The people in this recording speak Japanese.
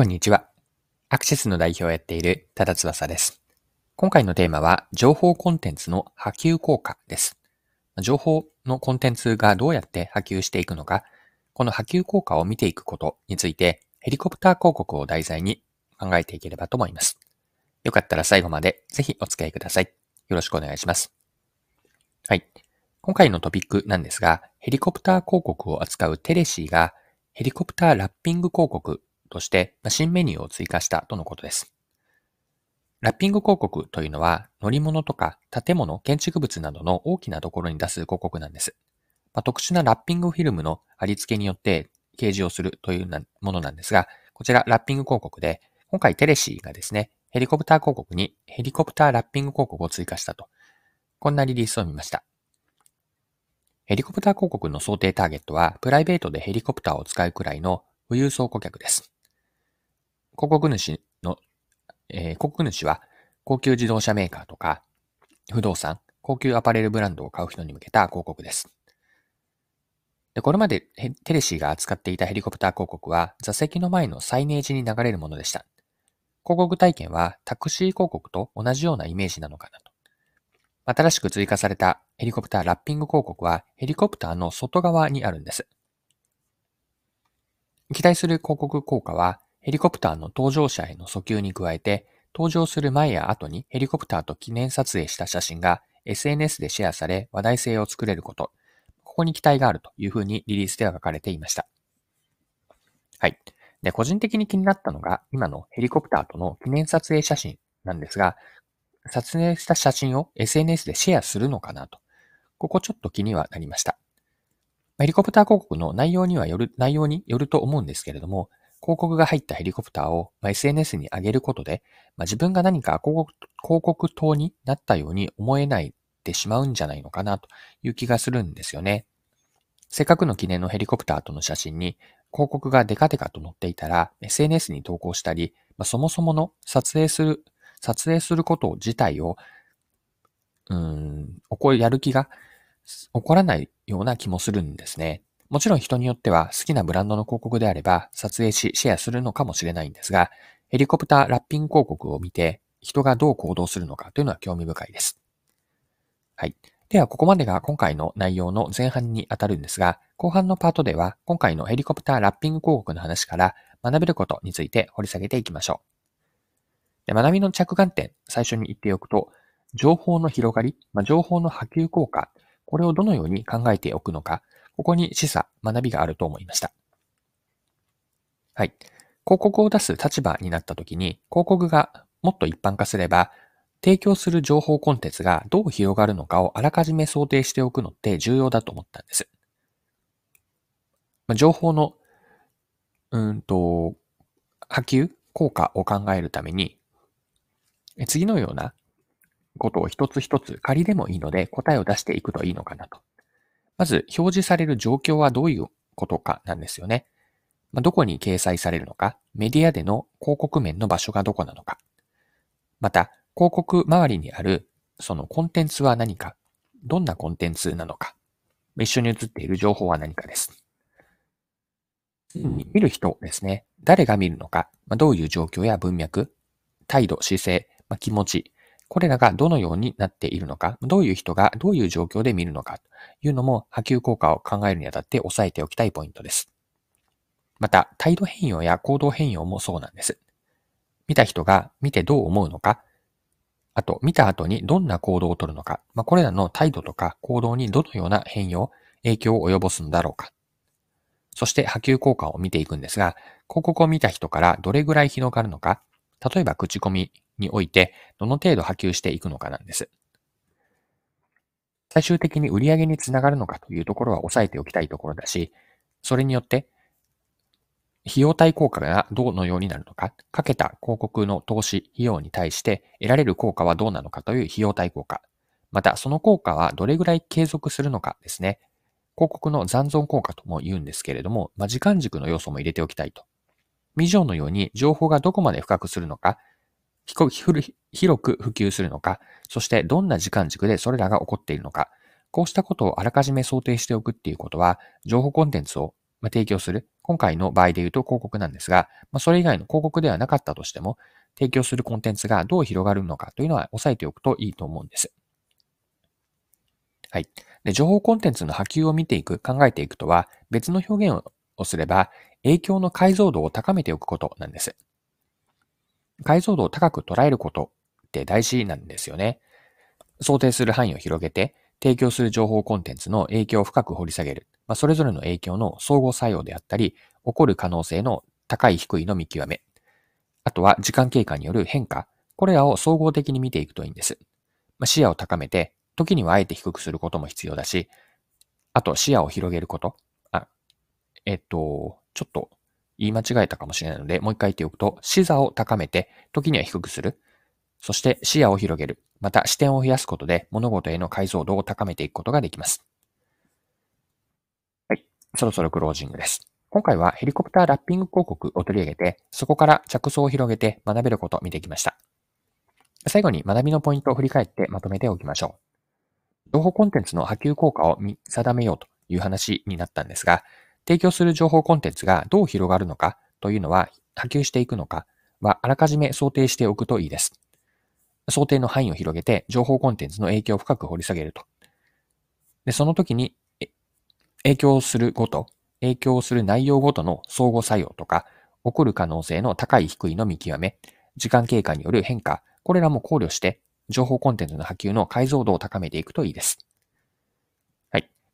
こんにちは。アクセスの代表をやっている多田翼です。今回のテーマは、情報コンテンツの波及効果です。情報のコンテンツがどうやって波及していくのか、この波及効果を見ていくことについて、ヘリコプター広告を題材に考えていければと思います。よかったら最後までぜひお付き合いください。よろしくお願いします。はい。今回のトピックなんですが、ヘリコプター広告を扱うテレシーがヘリコプターラッピング広告として新メニューを追加したとのことです。ラッピング広告というのは乗り物とか建物、建築物などの大きなところに出す広告なんです。まあ、特殊なラッピングフィルムの貼り付けによって掲示をするというものなんですが、こちらラッピング広告で、今回テレシーがですね、ヘリコプター広告にヘリコプターラッピング広告を追加したと。こんなリリースを見ました。ヘリコプター広告の想定ターゲットは、プライベートでヘリコプターを使うくらいの富裕層顧客です。広告主の、えー、広告主は高級自動車メーカーとか、不動産、高級アパレルブランドを買う人に向けた広告です。でこれまでテレシーが扱っていたヘリコプター広告は座席の前のサイネージに流れるものでした。広告体験はタクシー広告と同じようなイメージなのかなと。新しく追加されたヘリコプターラッピング広告はヘリコプターの外側にあるんです。期待する広告効果はヘリコプターの搭乗者への訴求に加えて、登場する前や後にヘリコプターと記念撮影した写真が SNS でシェアされ話題性を作れること。ここに期待があるというふうにリリースでは書かれていました。はい。で、個人的に気になったのが、今のヘリコプターとの記念撮影写真なんですが、撮影した写真を SNS でシェアするのかなと。ここちょっと気にはなりました。ヘリコプター広告の内容にはよる、内容によると思うんですけれども、広告が入ったヘリコプターを、まあ SNS に上げることで、まあ自分が何か広告広告塔になったように思えないでしまうんじゃないのかなという気がするんですよね。せっかくの記念のヘリコプターとの写真に広告がデカデカと載っていたら SNS に投稿したり、まあ、そもそもの撮影する、撮影すること自体を、うん、起こやる気が起こらないような気もするんですね。もちろん人によっては好きなブランドの広告であれば撮影しシェアするのかもしれないんですが、ヘリコプターラッピング広告を見て人がどう行動するのかというのは興味深いです。はい。では、ここまでが今回の内容の前半にあたるんですが、後半のパートでは今回のヘリコプターラッピング広告の話から学べることについて掘り下げていきましょう。で学びの着眼点、最初に言っておくと、情報の広がり、まあ、情報の波及効果、これをどのように考えておくのか、ここに示唆、学びがあると思いました。はい。広告を出す立場になった時に、広告がもっと一般化すれば、提供する情報コンテンツがどう広がるのかをあらかじめ想定しておくのって重要だと思ったんです。情報の、うんと、波及効果を考えるために、次のようなことを一つ一つ仮でもいいので答えを出していくといいのかなと。まず、表示される状況はどういうことかなんですよね。まどこに掲載されるのか、メディアでの広告面の場所がどこなのか。また、広告周りにあるそのコンテンツは何か、どんなコンテンツなのか、一緒に映っている情報は何かです。見る人ですね。誰が見るのか、まどういう状況や文脈、態度、姿勢、ま気持ち、これらがどのようになっているのか、どういう人がどういう状況で見るのかというのも波及効果を考えるにあたって押さえておきたいポイントです。また、態度変容や行動変容もそうなんです。見た人が見てどう思うのか、あと、見た後にどんな行動をとるのか、まあ、これらの態度とか行動にどのような変容、影響を及ぼすのだろうか。そして波及効果を見ていくんですが、広告を見た人からどれぐらい広がるのか、例えば口コミにおいてどの程度波及していくのかなんです。最終的に売上につながるのかというところは押さえておきたいところだし、それによって費用対効果がどのようになるのか、かけた広告の投資費用に対して得られる効果はどうなのかという費用対効果。また、その効果はどれぐらい継続するのかですね。広告の残存効果とも言うんですけれども、まあ、時間軸の要素も入れておきたいと。以上のように情報がどこまで深くするのか、広く普及するのか、そしてどんな時間軸でそれらが起こっているのか、こうしたことをあらかじめ想定しておくっていうことは、情報コンテンツを提供する今回の場合で言うと広告なんですが、まあ、それ以外の広告ではなかったとしても、提供するコンテンツがどう広がるのかというのは押さえておくといいと思うんです。はい。で、情報コンテンツの波及を見ていく、考えていくとは、別の表現をすれば、影響の解像度を高めておくことなんです。解像度を高く捉えることって大事なんですよね。想定する範囲を広げて、提供する情報コンテンツの影響を深く掘り下げる。まあ、それぞれの影響の相互作用であったり、起こる可能性の高い低いの見極め。あとは時間経過による変化。これらを総合的に見ていくといいんです。まあ、視野を高めて、時にはあえて低くすることも必要だし、あと視野を広げること。あ、えっと、ちょっと言い間違えたかもしれないので、もう一回言っておくと、視座を高めて、時には低くする。そして視野を広げる。また視点を増やすことで物事への解像度を高めていくことができます。はい。そろそろクロージングです。今回はヘリコプターラッピング広告を取り上げて、そこから着想を広げて学べることを見てきました。最後に学びのポイントを振り返ってまとめておきましょう。情報コンテンツの波及効果を見定めようという話になったんですが、提供する情報コンテンツがどう広がるのかというのは波及していくのかはあらかじめ想定しておくといいです。想定の範囲を広げて情報コンテンツの影響を深く掘り下げると。で、その時に影響するごと、影響する内容ごとの相互作用とか、起こる可能性の高い低いの見極め、時間経過による変化、これらも考慮して、情報コンテンツの波及の解像度を高めていくといいです。